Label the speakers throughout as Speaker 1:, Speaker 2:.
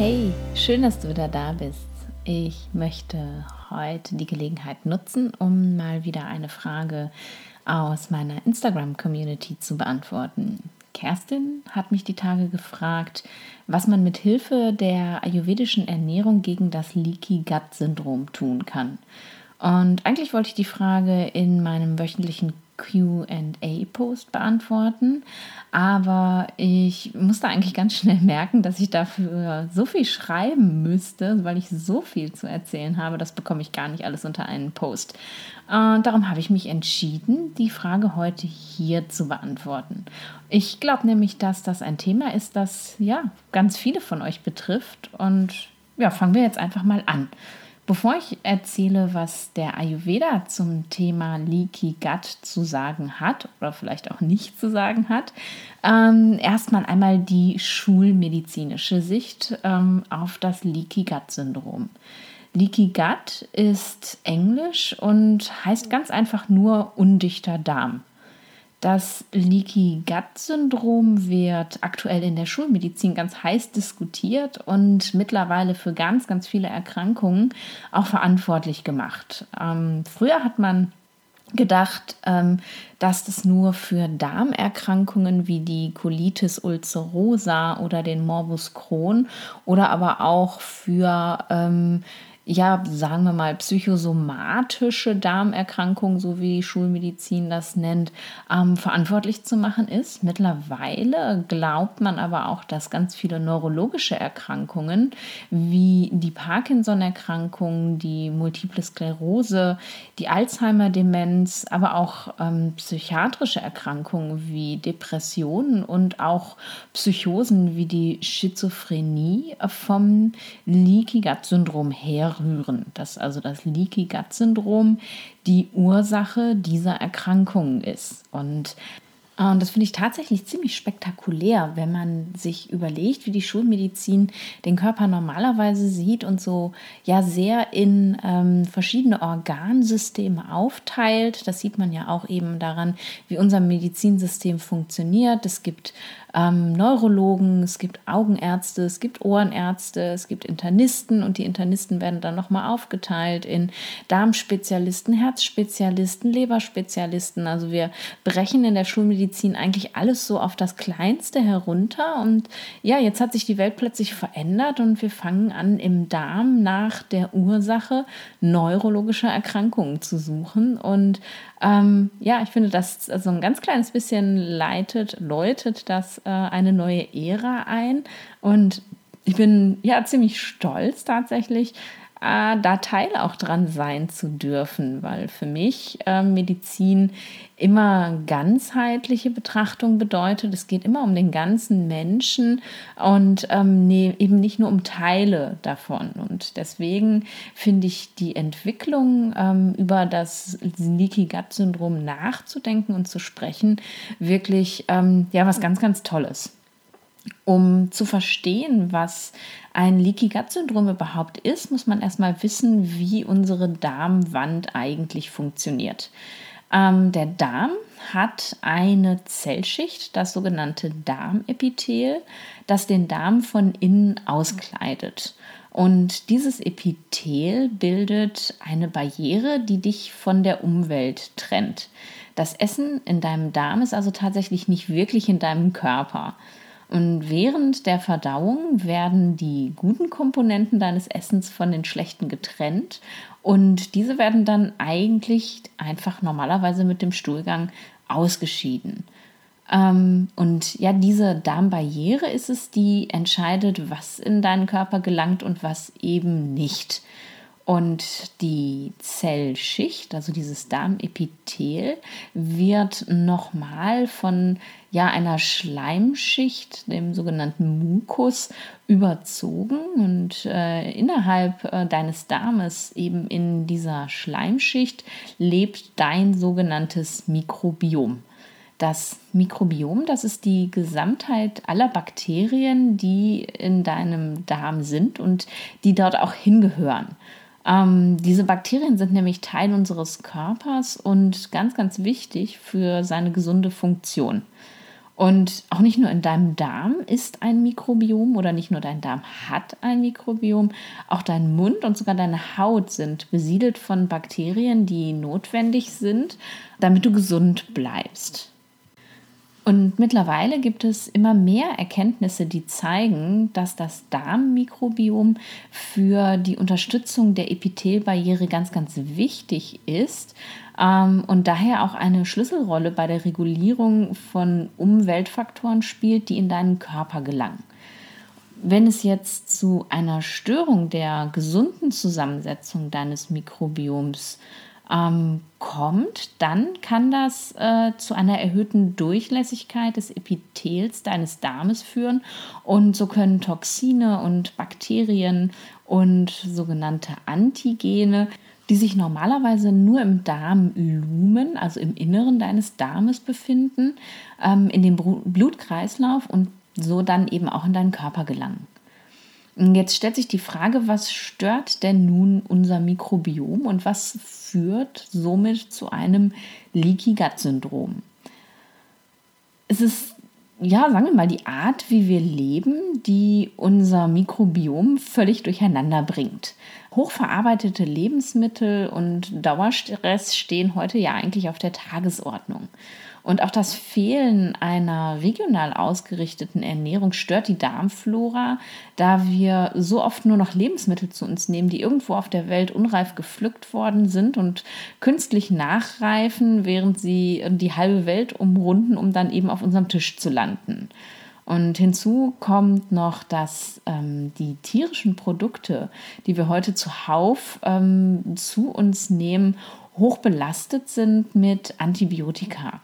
Speaker 1: Hey, schön, dass du wieder da bist. Ich möchte heute die Gelegenheit nutzen, um mal wieder eine Frage aus meiner Instagram-Community zu beantworten. Kerstin hat mich die Tage gefragt, was man mit Hilfe der ayurvedischen Ernährung gegen das Leaky Gut Syndrom tun kann. Und eigentlich wollte ich die Frage in meinem wöchentlichen QA-Post beantworten. Aber ich musste eigentlich ganz schnell merken, dass ich dafür so viel schreiben müsste, weil ich so viel zu erzählen habe. Das bekomme ich gar nicht alles unter einen Post. Und darum habe ich mich entschieden, die Frage heute hier zu beantworten. Ich glaube nämlich, dass das ein Thema ist, das ja ganz viele von euch betrifft. Und ja, fangen wir jetzt einfach mal an. Bevor ich erzähle, was der Ayurveda zum Thema Leaky Gut zu sagen hat oder vielleicht auch nicht zu sagen hat, ähm, erstmal einmal die schulmedizinische Sicht ähm, auf das Leaky Gut Syndrom. Leaky Gut ist Englisch und heißt ganz einfach nur undichter Darm. Das Leaky Gut Syndrom wird aktuell in der Schulmedizin ganz heiß diskutiert und mittlerweile für ganz, ganz viele Erkrankungen auch verantwortlich gemacht. Ähm, früher hat man gedacht, ähm, dass das nur für Darmerkrankungen wie die Colitis ulcerosa oder den Morbus Crohn oder aber auch für ähm, ja, sagen wir mal, psychosomatische Darmerkrankungen, so wie Schulmedizin das nennt, ähm, verantwortlich zu machen ist. Mittlerweile glaubt man aber auch, dass ganz viele neurologische Erkrankungen wie die Parkinson-Erkrankung, die Multiple Sklerose, die Alzheimer-Demenz, aber auch ähm, psychiatrische Erkrankungen wie Depressionen und auch Psychosen wie die Schizophrenie vom Leaky Gut Syndrom her rühren, dass also das Leaky Gut Syndrom die Ursache dieser Erkrankungen ist. Und und das finde ich tatsächlich ziemlich spektakulär, wenn man sich überlegt, wie die Schulmedizin den Körper normalerweise sieht und so ja sehr in ähm, verschiedene Organsysteme aufteilt. Das sieht man ja auch eben daran, wie unser Medizinsystem funktioniert. Es gibt ähm, Neurologen, es gibt Augenärzte, es gibt Ohrenärzte, es gibt Internisten und die Internisten werden dann nochmal aufgeteilt in Darmspezialisten, Herzspezialisten, Leberspezialisten. Also wir brechen in der Schulmedizin eigentlich alles so auf das Kleinste herunter und ja, jetzt hat sich die Welt plötzlich verändert und wir fangen an im Darm nach der Ursache neurologischer Erkrankungen zu suchen und ähm, ja, ich finde, das so also ein ganz kleines bisschen leitet, läutet das äh, eine neue Ära ein. Und ich bin ja ziemlich stolz tatsächlich, äh, da Teil auch dran sein zu dürfen, weil für mich äh, Medizin immer ganzheitliche Betrachtung bedeutet. Es geht immer um den ganzen Menschen und ähm, nee, eben nicht nur um Teile davon. Und deswegen finde ich die Entwicklung ähm, über das Leaky Gut Syndrom nachzudenken und zu sprechen wirklich ähm, ja was ganz, ganz Tolles. Um zu verstehen, was ein Leaky Gut Syndrom überhaupt ist, muss man erstmal wissen, wie unsere Darmwand eigentlich funktioniert. Ähm, der Darm hat eine Zellschicht, das sogenannte Darmepithel, das den Darm von innen auskleidet. Und dieses Epithel bildet eine Barriere, die dich von der Umwelt trennt. Das Essen in deinem Darm ist also tatsächlich nicht wirklich in deinem Körper. Und während der Verdauung werden die guten Komponenten deines Essens von den schlechten getrennt und diese werden dann eigentlich einfach normalerweise mit dem Stuhlgang ausgeschieden. Ähm, und ja, diese Darmbarriere ist es, die entscheidet, was in deinen Körper gelangt und was eben nicht. Und die Zellschicht, also dieses Darmepithel, wird nochmal von ja, einer Schleimschicht, dem sogenannten Mukus, überzogen. Und äh, innerhalb äh, deines Darmes, eben in dieser Schleimschicht, lebt dein sogenanntes Mikrobiom. Das Mikrobiom, das ist die Gesamtheit aller Bakterien, die in deinem Darm sind und die dort auch hingehören. Ähm, diese Bakterien sind nämlich Teil unseres Körpers und ganz, ganz wichtig für seine gesunde Funktion. Und auch nicht nur in deinem Darm ist ein Mikrobiom oder nicht nur dein Darm hat ein Mikrobiom, auch dein Mund und sogar deine Haut sind besiedelt von Bakterien, die notwendig sind, damit du gesund bleibst. Und mittlerweile gibt es immer mehr Erkenntnisse, die zeigen, dass das Darmmikrobiom für die Unterstützung der Epithelbarriere ganz, ganz wichtig ist ähm, und daher auch eine Schlüsselrolle bei der Regulierung von Umweltfaktoren spielt, die in deinen Körper gelangen. Wenn es jetzt zu einer Störung der gesunden Zusammensetzung deines Mikrobioms ähm, kommt, dann kann das äh, zu einer erhöhten Durchlässigkeit des Epithels deines Darmes führen und so können Toxine und Bakterien und sogenannte Antigene, die sich normalerweise nur im Darmlumen, also im Inneren deines Darmes befinden, ähm, in den Blutkreislauf und so dann eben auch in deinen Körper gelangen. Jetzt stellt sich die Frage, was stört denn nun unser Mikrobiom und was führt somit zu einem Leaky Gut Syndrom? Es ist ja, sagen wir mal, die Art, wie wir leben, die unser Mikrobiom völlig durcheinander bringt. Hochverarbeitete Lebensmittel und Dauerstress stehen heute ja eigentlich auf der Tagesordnung. Und auch das Fehlen einer regional ausgerichteten Ernährung stört die Darmflora, da wir so oft nur noch Lebensmittel zu uns nehmen, die irgendwo auf der Welt unreif gepflückt worden sind und künstlich nachreifen, während sie die halbe Welt umrunden, um dann eben auf unserem Tisch zu landen. Und hinzu kommt noch, dass ähm, die tierischen Produkte, die wir heute zuhauf ähm, zu uns nehmen, hoch belastet sind mit Antibiotika.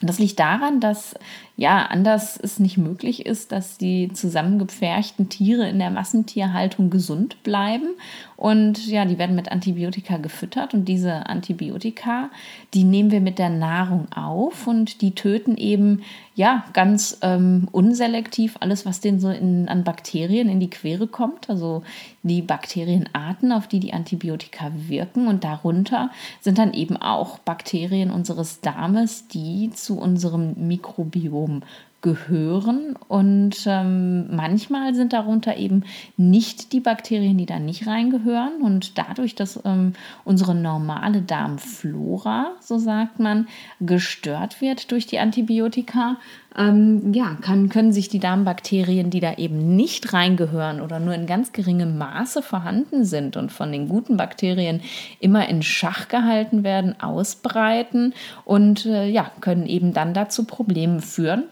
Speaker 1: Das liegt daran, dass ja anders es nicht möglich ist, dass die zusammengepferchten Tiere in der Massentierhaltung gesund bleiben. Und ja, die werden mit Antibiotika gefüttert und diese Antibiotika, die nehmen wir mit der Nahrung auf und die töten eben ja ganz ähm, unselektiv alles, was denen so in, an Bakterien in die Quere kommt. Also die Bakterienarten, auf die die Antibiotika wirken. Und darunter sind dann eben auch Bakterien unseres Darmes, die zu unserem Mikrobiom Mikrobiom gehören. Und ähm, manchmal sind darunter eben nicht die Bakterien, die da nicht reingehören. Und dadurch, dass ähm, unsere normale Darmflora, so sagt man, gestört wird durch die Antibiotika, ähm, ja, kann, können sich die Darmbakterien, die da eben nicht reingehören oder nur in ganz geringem Maße vorhanden sind und von den guten Bakterien immer in Schach gehalten werden, ausbreiten und äh, ja, können eben dann dazu Problemen führen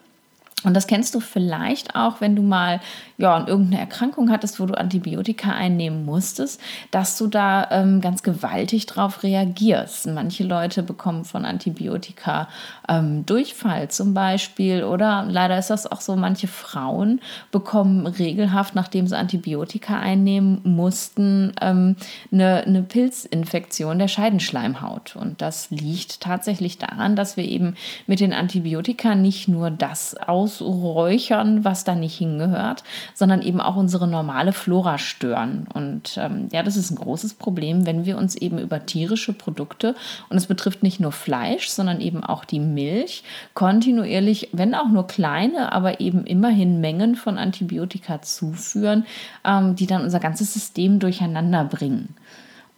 Speaker 1: und das kennst du vielleicht auch, wenn du mal ja, irgendeine Erkrankung hattest, wo du Antibiotika einnehmen musstest, dass du da ähm, ganz gewaltig drauf reagierst. Manche Leute bekommen von Antibiotika ähm, Durchfall zum Beispiel oder leider ist das auch so, manche Frauen bekommen regelhaft, nachdem sie Antibiotika einnehmen mussten, ähm, eine, eine Pilzinfektion der Scheidenschleimhaut. Und das liegt tatsächlich daran, dass wir eben mit den Antibiotika nicht nur das aus ausräuchern, was da nicht hingehört, sondern eben auch unsere normale Flora stören. Und ähm, ja, das ist ein großes Problem, wenn wir uns eben über tierische Produkte, und es betrifft nicht nur Fleisch, sondern eben auch die Milch, kontinuierlich, wenn auch nur kleine, aber eben immerhin Mengen von Antibiotika zuführen, ähm, die dann unser ganzes System durcheinander bringen.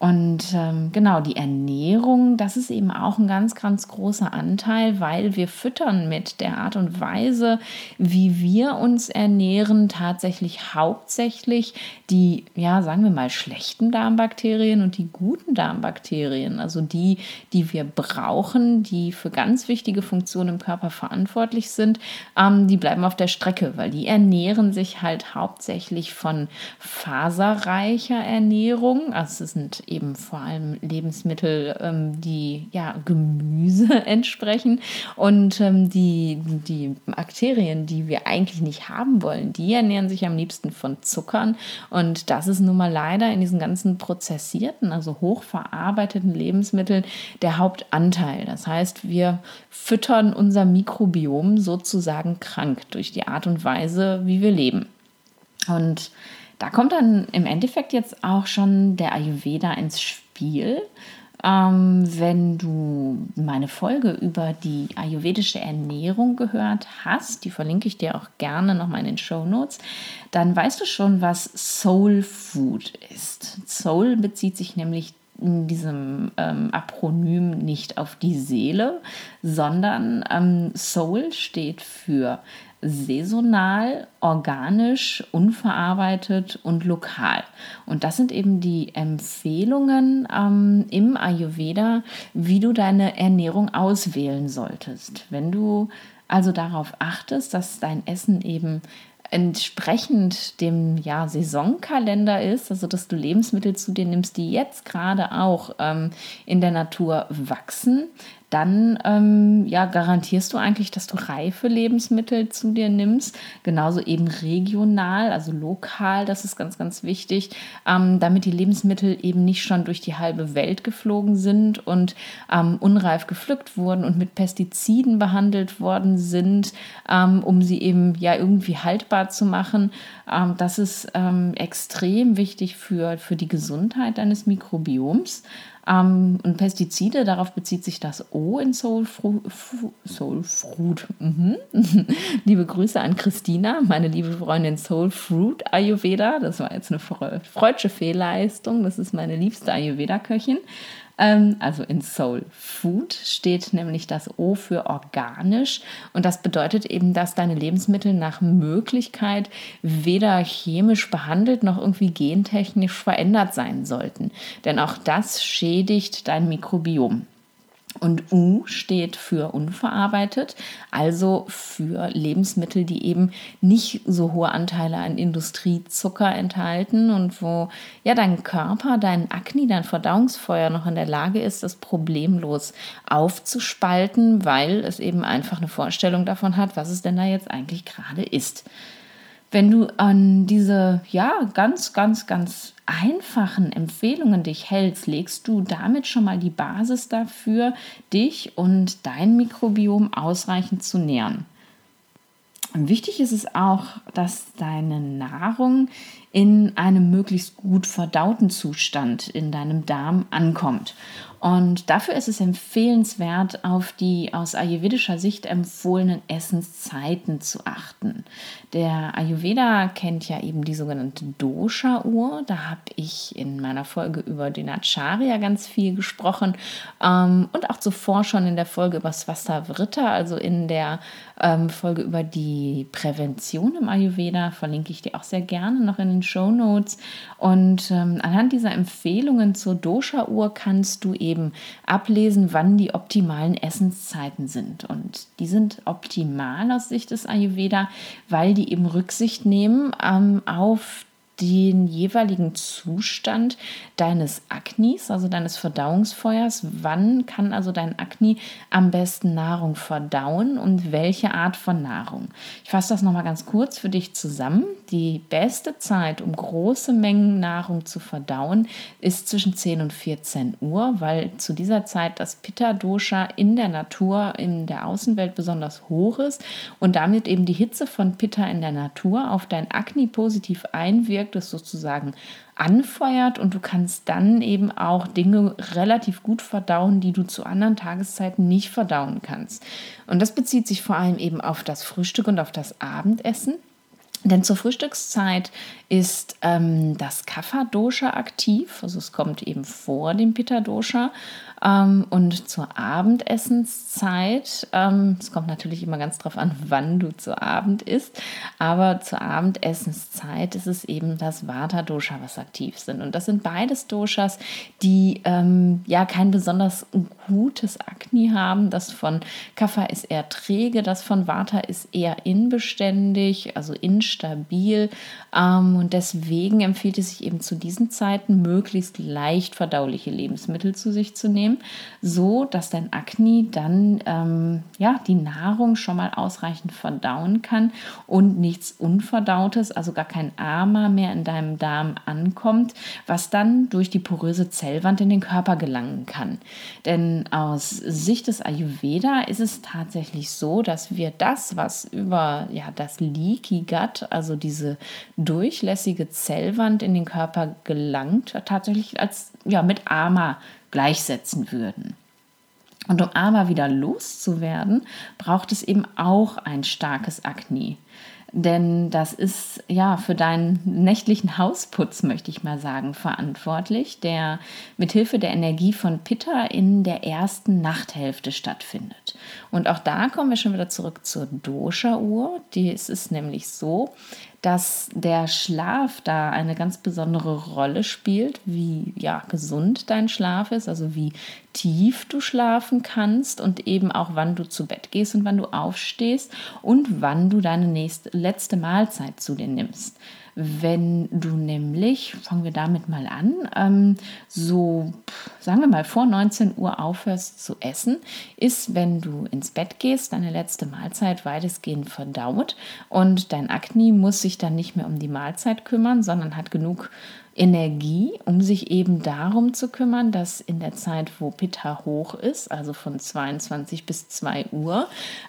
Speaker 1: Und ähm, genau, die Ernährung, das ist eben auch ein ganz, ganz großer Anteil, weil wir füttern mit der Art und Weise, wie wir uns ernähren, tatsächlich hauptsächlich die, ja, sagen wir mal, schlechten Darmbakterien und die guten Darmbakterien, also die, die wir brauchen, die für ganz wichtige Funktionen im Körper verantwortlich sind, ähm, die bleiben auf der Strecke, weil die ernähren sich halt hauptsächlich von faserreicher Ernährung. Also es sind eben vor allem Lebensmittel, ähm, die ja Gemüse entsprechen und ähm, die, die Bakterien, die wir eigentlich nicht haben wollen, die ernähren sich am liebsten von Zuckern und das ist nun mal leider in diesen ganzen prozessierten, also hochverarbeiteten Lebensmitteln der Hauptanteil. Das heißt, wir füttern unser Mikrobiom sozusagen krank durch die Art und Weise, wie wir leben. Und da kommt dann im Endeffekt jetzt auch schon der Ayurveda ins Spiel. Ähm, wenn du meine Folge über die ayurvedische Ernährung gehört hast, die verlinke ich dir auch gerne nochmal in den Show Notes, dann weißt du schon, was Soul Food ist. Soul bezieht sich nämlich in diesem ähm, Apronym nicht auf die Seele, sondern ähm, Soul steht für saisonal, organisch, unverarbeitet und lokal. Und das sind eben die Empfehlungen ähm, im Ayurveda, wie du deine Ernährung auswählen solltest. Wenn du also darauf achtest, dass dein Essen eben entsprechend dem ja, Saisonkalender ist, also dass du Lebensmittel zu dir nimmst, die jetzt gerade auch ähm, in der Natur wachsen, dann ähm, ja, garantierst du eigentlich, dass du reife Lebensmittel zu dir nimmst. Genauso eben regional, also lokal, das ist ganz, ganz wichtig, ähm, damit die Lebensmittel eben nicht schon durch die halbe Welt geflogen sind und ähm, unreif gepflückt wurden und mit Pestiziden behandelt worden sind, ähm, um sie eben ja irgendwie haltbar zu machen. Ähm, das ist ähm, extrem wichtig für, für die Gesundheit deines Mikrobioms. Ähm, und Pestizide, darauf bezieht sich das O in Soul, Fru Soul Fruit. Mhm. liebe Grüße an Christina, meine liebe Freundin Soul Fruit Ayurveda. Das war jetzt eine freudsche Fehlleistung. Das ist meine liebste Ayurveda-Köchin. Ähm, also in Soul Food steht nämlich das O für organisch und das bedeutet eben, dass deine Lebensmittel nach Möglichkeit weder chemisch behandelt noch irgendwie gentechnisch verändert sein sollten. Denn auch das schädigt dein Mikrobiom. Und U steht für unverarbeitet, also für Lebensmittel, die eben nicht so hohe Anteile an Industriezucker enthalten und wo ja dein Körper, dein Akne, dein Verdauungsfeuer noch in der Lage ist, das problemlos aufzuspalten, weil es eben einfach eine Vorstellung davon hat, was es denn da jetzt eigentlich gerade ist. Wenn du an diese ja ganz ganz ganz einfachen Empfehlungen dich hältst, legst du damit schon mal die Basis dafür, dich und dein Mikrobiom ausreichend zu nähren. Und wichtig ist es auch, dass deine Nahrung in einem möglichst gut verdauten Zustand in deinem Darm ankommt. Und dafür ist es empfehlenswert, auf die aus ayurvedischer Sicht empfohlenen Essenszeiten zu achten. Der Ayurveda kennt ja eben die sogenannte Dosha-Uhr. Da habe ich in meiner Folge über den Acharya ganz viel gesprochen ähm, und auch zuvor schon in der Folge über Swasta Vritta, also in der ähm, Folge über die Prävention im Ayurveda, verlinke ich dir auch sehr gerne noch in den Show Notes. Und ähm, anhand dieser Empfehlungen zur Dosha-Uhr kannst du eben ablesen, wann die optimalen Essenszeiten sind. Und die sind optimal aus Sicht des Ayurveda, weil die eben Rücksicht nehmen ähm, auf den jeweiligen Zustand deines Aknis, also deines Verdauungsfeuers. Wann kann also dein Akne am besten Nahrung verdauen und welche Art von Nahrung? Ich fasse das nochmal ganz kurz für dich zusammen. Die beste Zeit, um große Mengen Nahrung zu verdauen, ist zwischen 10 und 14 Uhr, weil zu dieser Zeit das Pitta-Dosha in der Natur, in der Außenwelt besonders hoch ist und damit eben die Hitze von Pitta in der Natur auf dein Akne positiv einwirkt Objektes sozusagen anfeuert und du kannst dann eben auch Dinge relativ gut verdauen, die du zu anderen Tageszeiten nicht verdauen kannst. Und das bezieht sich vor allem eben auf das Frühstück und auf das Abendessen. Denn zur Frühstückszeit ist ähm, das Kapha-Dosha aktiv, also es kommt eben vor dem Pitta-Dosha ähm, und zur Abendessenszeit, ähm, es kommt natürlich immer ganz drauf an, wann du zu Abend isst, aber zur Abendessenszeit ist es eben das Vata-Dosha, was aktiv sind. Und das sind beides Doshas, die ähm, ja kein besonders gutes Akne haben. Das von Kapha ist eher träge, das von Vata ist eher inbeständig, also instabil. Ähm, und deswegen empfiehlt es sich eben zu diesen Zeiten, möglichst leicht verdauliche Lebensmittel zu sich zu nehmen nehmen, so dass dein Akne dann ähm, ja, die Nahrung schon mal ausreichend verdauen kann und nichts Unverdautes, also gar kein Ama mehr in deinem Darm ankommt, was dann durch die poröse Zellwand in den Körper gelangen kann. Denn aus Sicht des Ayurveda ist es tatsächlich so, dass wir das, was über ja, das Leaky Gut also diese durchlässige Zellwand in den Körper gelangt, tatsächlich als ja, mit Ama gleichsetzen würden. Und um aber wieder loszuwerden, braucht es eben auch ein starkes Akne. Denn das ist ja für deinen nächtlichen Hausputz, möchte ich mal sagen, verantwortlich, der mithilfe der Energie von Pitta in der ersten Nachthälfte stattfindet. Und auch da kommen wir schon wieder zurück zur Dosha-Uhr. Es ist nämlich so, dass der Schlaf da eine ganz besondere Rolle spielt, wie ja, gesund dein Schlaf ist, also wie tief du schlafen kannst und eben auch wann du zu Bett gehst und wann du aufstehst und wann du deine nächste, letzte Mahlzeit zu dir nimmst. Wenn du nämlich, fangen wir damit mal an, ähm, so sagen wir mal vor 19 Uhr aufhörst zu essen, ist, wenn du ins Bett gehst, deine letzte Mahlzeit weitestgehend verdaut und dein Akne muss sich dann nicht mehr um die Mahlzeit kümmern, sondern hat genug Energie, um sich eben darum zu kümmern, dass in der Zeit, wo Pitta hoch ist, also von 22 bis 2 Uhr,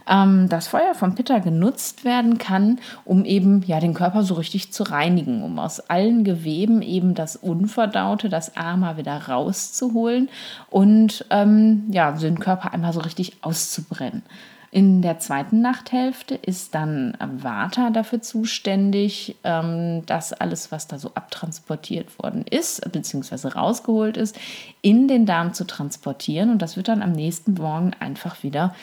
Speaker 1: ähm, das Feuer von Pitta genutzt werden kann, um eben ja den Körper so richtig zu reinigen, um aus allen Geweben eben das Unverdaute, das Ama wieder rauszuholen und ähm, ja den Körper einmal so richtig auszubrennen. In der zweiten Nachthälfte ist dann Vata dafür zuständig, ähm, dass alles, was da so abtransportiert worden ist, beziehungsweise rausgeholt ist, in den Darm zu transportieren. Und das wird dann am nächsten Morgen einfach wieder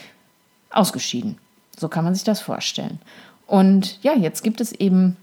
Speaker 1: ausgeschieden. So kann man sich das vorstellen. Und ja, jetzt gibt es eben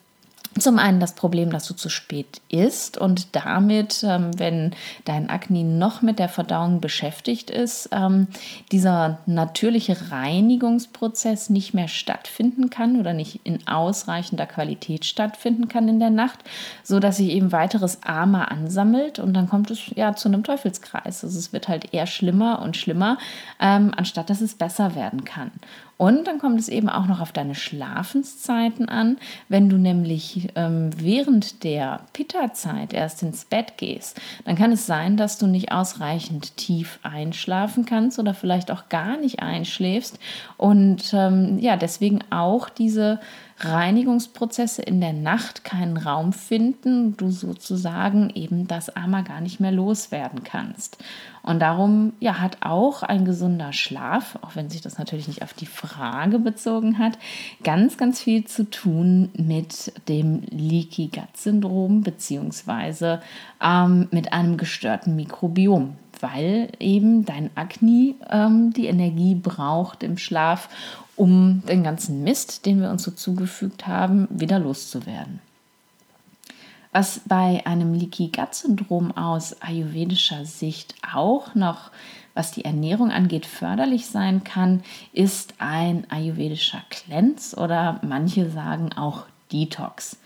Speaker 1: zum einen das Problem, dass du zu spät isst und damit, ähm, wenn dein Akne noch mit der Verdauung beschäftigt ist, ähm, dieser natürliche Reinigungsprozess nicht mehr stattfinden kann oder nicht in ausreichender Qualität stattfinden kann in der Nacht, so dass sich eben weiteres Ama ansammelt und dann kommt es ja zu einem Teufelskreis. Also es wird halt eher schlimmer und schlimmer, ähm, anstatt dass es besser werden kann. Und dann kommt es eben auch noch auf deine Schlafenszeiten an. Wenn du nämlich ähm, während der Pitta-Zeit erst ins Bett gehst, dann kann es sein, dass du nicht ausreichend tief einschlafen kannst oder vielleicht auch gar nicht einschläfst. Und ähm, ja, deswegen auch diese Reinigungsprozesse in der Nacht keinen Raum finden, du sozusagen eben das Ama gar nicht mehr loswerden kannst. Und darum ja, hat auch ein gesunder Schlaf, auch wenn sich das natürlich nicht auf die Frage bezogen hat, ganz, ganz viel zu tun mit dem Leaky Gut Syndrom beziehungsweise ähm, mit einem gestörten Mikrobiom weil eben dein Akne ähm, die Energie braucht im Schlaf, um den ganzen Mist, den wir uns so zugefügt haben, wieder loszuwerden. Was bei einem Leaky Gut Syndrom aus ayurvedischer Sicht auch noch, was die Ernährung angeht, förderlich sein kann, ist ein ayurvedischer Cleanse oder manche sagen auch Detox.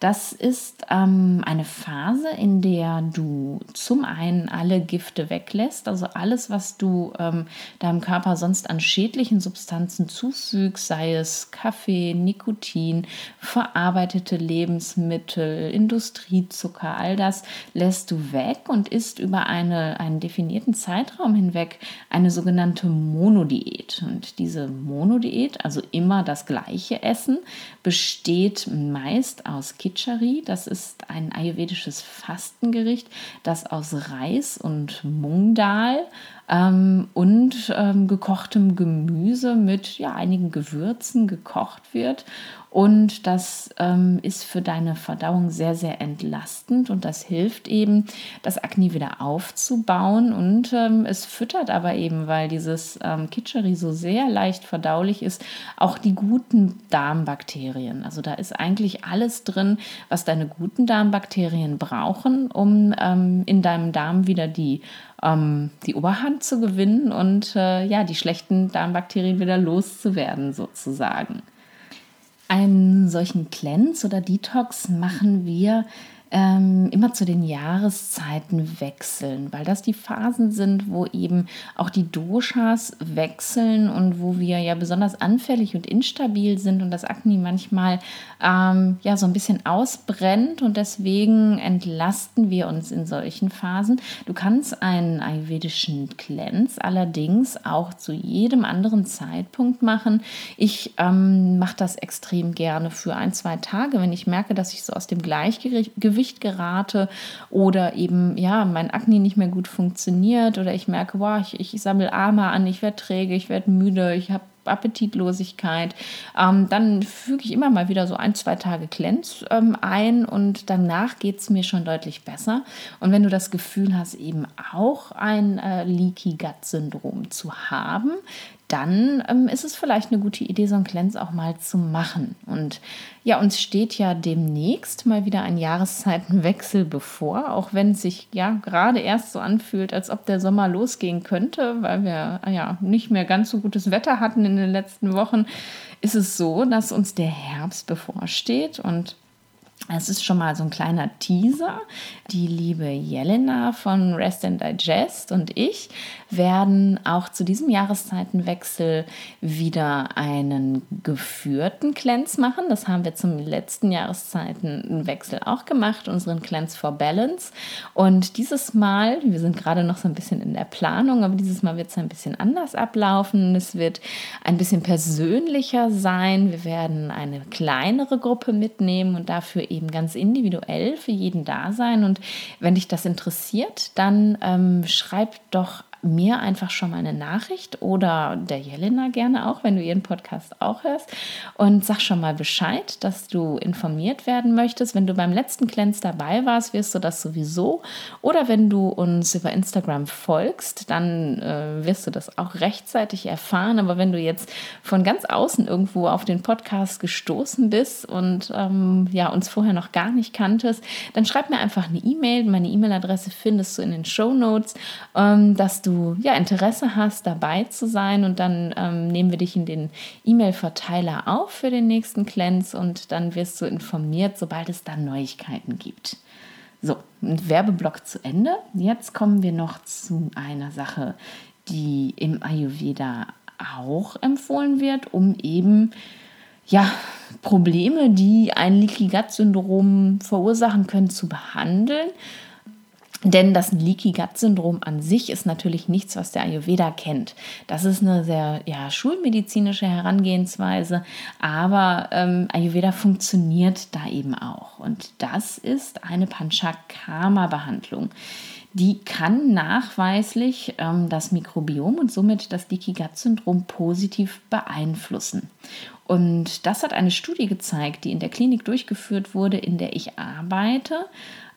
Speaker 1: Das ist ähm, eine Phase, in der du zum einen alle Gifte weglässt, also alles, was du ähm, deinem Körper sonst an schädlichen Substanzen zufügst, sei es Kaffee, Nikotin, verarbeitete Lebensmittel, Industriezucker, all das lässt du weg und isst über eine, einen definierten Zeitraum hinweg eine sogenannte Monodiät. Und diese Monodiät, also immer das gleiche Essen, besteht meist aus Kitchen Khichari. Das ist ein ayurvedisches Fastengericht, das aus Reis und Mungdal ähm, und ähm, gekochtem Gemüse mit ja, einigen Gewürzen gekocht wird. Und das ähm, ist für deine Verdauung sehr, sehr entlastend und das hilft eben, das Akne wieder aufzubauen. Und ähm, es füttert aber eben, weil dieses ähm, Kitscheri so sehr leicht verdaulich ist, auch die guten Darmbakterien. Also da ist eigentlich alles drin, was deine guten Darmbakterien brauchen, um ähm, in deinem Darm wieder die ähm, die Oberhand zu gewinnen und äh, ja, die schlechten Darmbakterien wieder loszuwerden, sozusagen. Einen solchen Cleanse oder Detox machen wir ähm, immer zu den Jahreszeiten wechseln, weil das die Phasen sind, wo eben auch die Doshas wechseln und wo wir ja besonders anfällig und instabil sind und das Akne manchmal ähm, ja so ein bisschen ausbrennt und deswegen entlasten wir uns in solchen Phasen. Du kannst einen ayurvedischen Cleanse allerdings auch zu jedem anderen Zeitpunkt machen. Ich ähm, mache das extrem gerne für ein, zwei Tage, wenn ich merke, dass ich so aus dem Gleichgewicht gerate oder eben, ja, mein Akne nicht mehr gut funktioniert oder ich merke, wow, ich, ich sammle Arme an, ich werde träge, ich werde müde, ich habe Appetitlosigkeit. Ähm, dann füge ich immer mal wieder so ein, zwei Tage Cleanse ähm, ein und danach geht es mir schon deutlich besser. Und wenn du das Gefühl hast, eben auch ein äh, Leaky Gut Syndrom zu haben, dann ähm, ist es vielleicht eine gute Idee, so ein Cleanse auch mal zu machen. Und ja, uns steht ja demnächst mal wieder ein Jahreszeitenwechsel bevor, auch wenn es sich ja gerade erst so anfühlt, als ob der Sommer losgehen könnte, weil wir ja nicht mehr ganz so gutes Wetter hatten in den letzten Wochen, ist es so, dass uns der Herbst bevorsteht und es ist schon mal so ein kleiner Teaser. Die liebe Jelena von Rest and Digest und ich werden auch zu diesem Jahreszeitenwechsel wieder einen geführten Cleanse machen. Das haben wir zum letzten Jahreszeitenwechsel auch gemacht, unseren Cleanse for Balance. Und dieses Mal, wir sind gerade noch so ein bisschen in der Planung, aber dieses Mal wird es ein bisschen anders ablaufen. Es wird ein bisschen persönlicher sein. Wir werden eine kleinere Gruppe mitnehmen und dafür eben ganz individuell für jeden da sein. Und wenn dich das interessiert, dann ähm, schreib doch mir einfach schon mal eine Nachricht oder der Jelena gerne auch, wenn du ihren Podcast auch hörst und sag schon mal Bescheid, dass du informiert werden möchtest. Wenn du beim letzten Cleanse dabei warst, wirst du das sowieso. Oder wenn du uns über Instagram folgst, dann äh, wirst du das auch rechtzeitig erfahren. Aber wenn du jetzt von ganz außen irgendwo auf den Podcast gestoßen bist und ähm, ja, uns vorher noch gar nicht kanntest, dann schreib mir einfach eine E-Mail. Meine E-Mail-Adresse findest du in den Show Notes, ähm, dass du du ja Interesse hast, dabei zu sein und dann ähm, nehmen wir dich in den E-Mail-Verteiler auf für den nächsten Cleanse und dann wirst du informiert, sobald es da Neuigkeiten gibt. So, ein Werbeblock zu Ende. Jetzt kommen wir noch zu einer Sache, die im Ayurveda auch empfohlen wird, um eben ja, Probleme, die ein Leaky Gut Syndrom verursachen können, zu behandeln. Denn das Leaky Gut Syndrom an sich ist natürlich nichts, was der Ayurveda kennt. Das ist eine sehr ja, schulmedizinische Herangehensweise, aber ähm, Ayurveda funktioniert da eben auch. Und das ist eine Panchakarma-Behandlung. Die kann nachweislich ähm, das Mikrobiom und somit das Leaky Gut Syndrom positiv beeinflussen. Und das hat eine Studie gezeigt, die in der Klinik durchgeführt wurde, in der ich arbeite.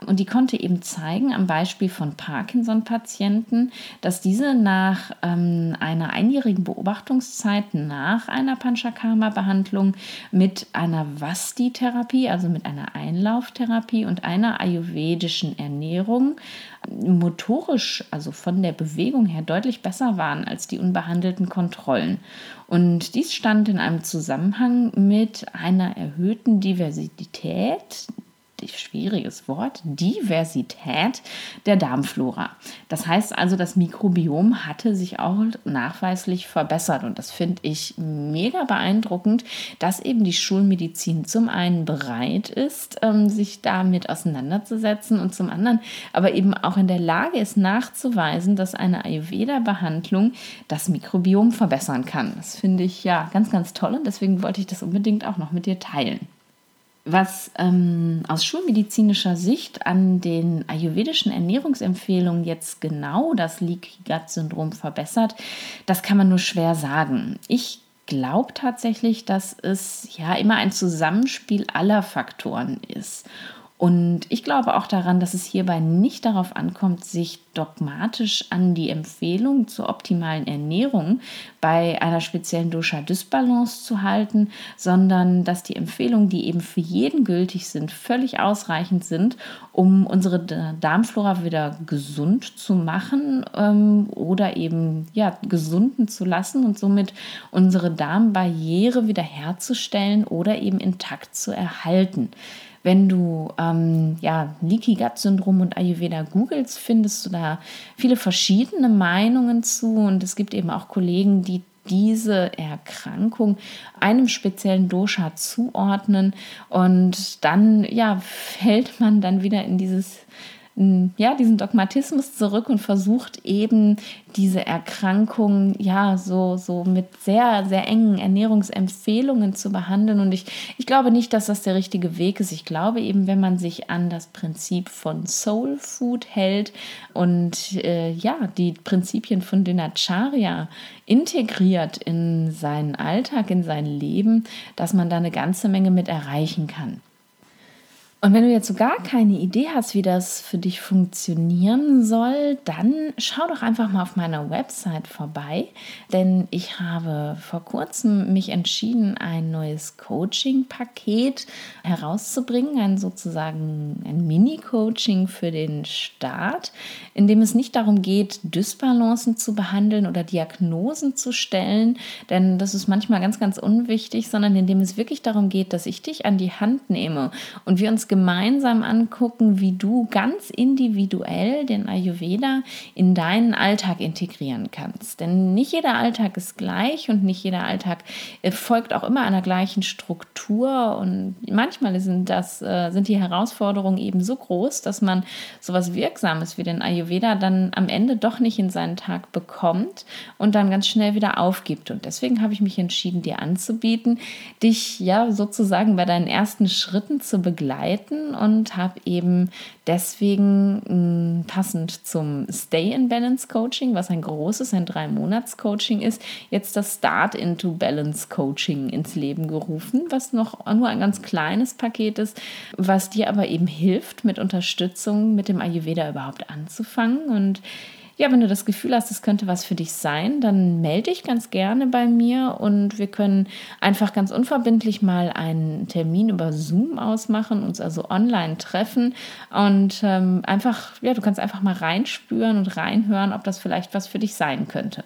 Speaker 1: Und die konnte eben zeigen, am Beispiel von Parkinson-Patienten, dass diese nach ähm, einer einjährigen Beobachtungszeit nach einer Panchakarma-Behandlung mit einer Vasti-Therapie, also mit einer Einlauftherapie und einer ayurvedischen Ernährung motorisch, also von der Bewegung her, deutlich besser waren als die unbehandelten Kontrollen. Und dies stand in einem Zusammenhang mit einer erhöhten Diversität schwieriges Wort, Diversität der Darmflora. Das heißt also, das Mikrobiom hatte sich auch nachweislich verbessert und das finde ich mega beeindruckend, dass eben die Schulmedizin zum einen bereit ist, ähm, sich damit auseinanderzusetzen und zum anderen aber eben auch in der Lage ist nachzuweisen, dass eine Ayurveda-Behandlung das Mikrobiom verbessern kann. Das finde ich ja ganz, ganz toll und deswegen wollte ich das unbedingt auch noch mit dir teilen. Was ähm, aus schulmedizinischer Sicht an den ayurvedischen Ernährungsempfehlungen jetzt genau das Leaky Gut Syndrom verbessert, das kann man nur schwer sagen. Ich glaube tatsächlich, dass es ja immer ein Zusammenspiel aller Faktoren ist. Und ich glaube auch daran, dass es hierbei nicht darauf ankommt, sich dogmatisch an die Empfehlung zur optimalen Ernährung bei einer speziellen Dosha-Dysbalance zu halten, sondern dass die Empfehlungen, die eben für jeden gültig sind, völlig ausreichend sind, um unsere Darmflora wieder gesund zu machen ähm, oder eben ja, gesunden zu lassen und somit unsere Darmbarriere wiederherzustellen oder eben intakt zu erhalten. Wenn du ähm, ja, Leaky Gut Syndrom und Ayurveda googelst, findest du da viele verschiedene Meinungen zu. Und es gibt eben auch Kollegen, die diese Erkrankung einem speziellen Dosha zuordnen. Und dann ja fällt man dann wieder in dieses ja, diesen Dogmatismus zurück und versucht eben diese Erkrankung ja so, so mit sehr, sehr engen Ernährungsempfehlungen zu behandeln. Und ich, ich glaube nicht, dass das der richtige Weg ist. Ich glaube eben, wenn man sich an das Prinzip von Soul Food hält und äh, ja, die Prinzipien von Dinacharya integriert in seinen Alltag, in sein Leben, dass man da eine ganze Menge mit erreichen kann. Und wenn du jetzt so gar keine Idee hast, wie das für dich funktionieren soll, dann schau doch einfach mal auf meiner Website vorbei, denn ich habe vor kurzem mich entschieden, ein neues Coaching-Paket herauszubringen, ein sozusagen ein Mini-Coaching für den Start, in dem es nicht darum geht, Dysbalancen zu behandeln oder Diagnosen zu stellen, denn das ist manchmal ganz, ganz unwichtig, sondern in dem es wirklich darum geht, dass ich dich an die Hand nehme und wir uns gemeinsam angucken, wie du ganz individuell den Ayurveda in deinen Alltag integrieren kannst. Denn nicht jeder Alltag ist gleich und nicht jeder Alltag äh, folgt auch immer einer gleichen Struktur. Und manchmal sind, das, äh, sind die Herausforderungen eben so groß, dass man sowas Wirksames wie den Ayurveda dann am Ende doch nicht in seinen Tag bekommt und dann ganz schnell wieder aufgibt. Und deswegen habe ich mich entschieden, dir anzubieten, dich ja sozusagen bei deinen ersten Schritten zu begleiten begleiten und habe eben deswegen mh, mm, passend zum Stay in Balance Coaching, was ein großes, ein Drei-Monats-Coaching ist, jetzt das Start into Balance Coaching ins Leben gerufen, was noch nur ein ganz kleines Paket ist, was dir aber eben hilft, mit Unterstützung mit dem Ayurveda überhaupt anzufangen. Und ja, wenn du das Gefühl hast, es könnte was für dich sein, dann melde dich ganz gerne bei mir und wir können einfach ganz unverbindlich mal einen Termin über Zoom ausmachen, uns also online treffen und ähm, einfach, ja, du kannst einfach mal reinspüren und reinhören, ob das vielleicht was für dich sein könnte.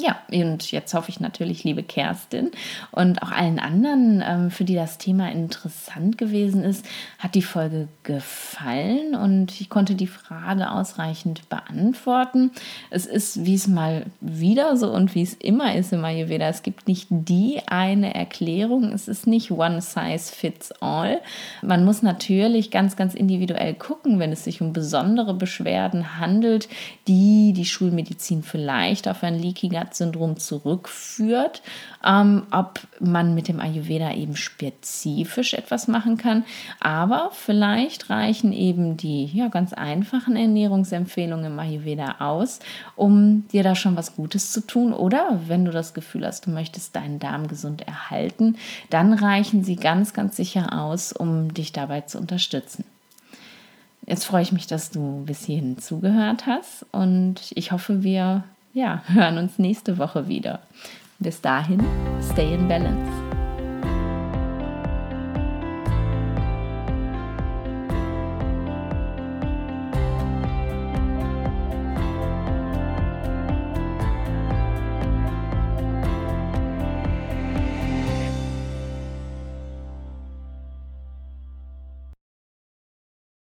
Speaker 1: Ja, und jetzt hoffe ich natürlich, liebe Kerstin und auch allen anderen, ähm, für die das Thema interessant gewesen ist, hat die Folge gefallen und ich konnte die Frage ausreichend beantworten. Es ist, wie es mal wieder so und wie es immer ist im Ayurveda, es gibt nicht die eine Erklärung, es ist nicht one size fits all. Man muss natürlich ganz, ganz individuell gucken, wenn es sich um besondere Beschwerden handelt, die die Schulmedizin vielleicht auf ein Leaky Gut Gut-Syndrom zurückführt, ähm, ob man mit dem Ayurveda eben spezifisch etwas machen kann. Aber vielleicht reichen eben die ja, ganz einfachen Ernährungsempfehlungen im Ayurveda aus, um dir da schon was Gutes zu tun. Oder wenn du das Gefühl hast, du möchtest deinen Darm gesund erhalten, dann reichen sie ganz, ganz sicher aus, um dich dabei zu unterstützen. Jetzt freue ich mich, dass du bis hierhin zugehört hast und ich hoffe, wir ja, hören uns nächste Woche wieder. Bis dahin, stay in balance.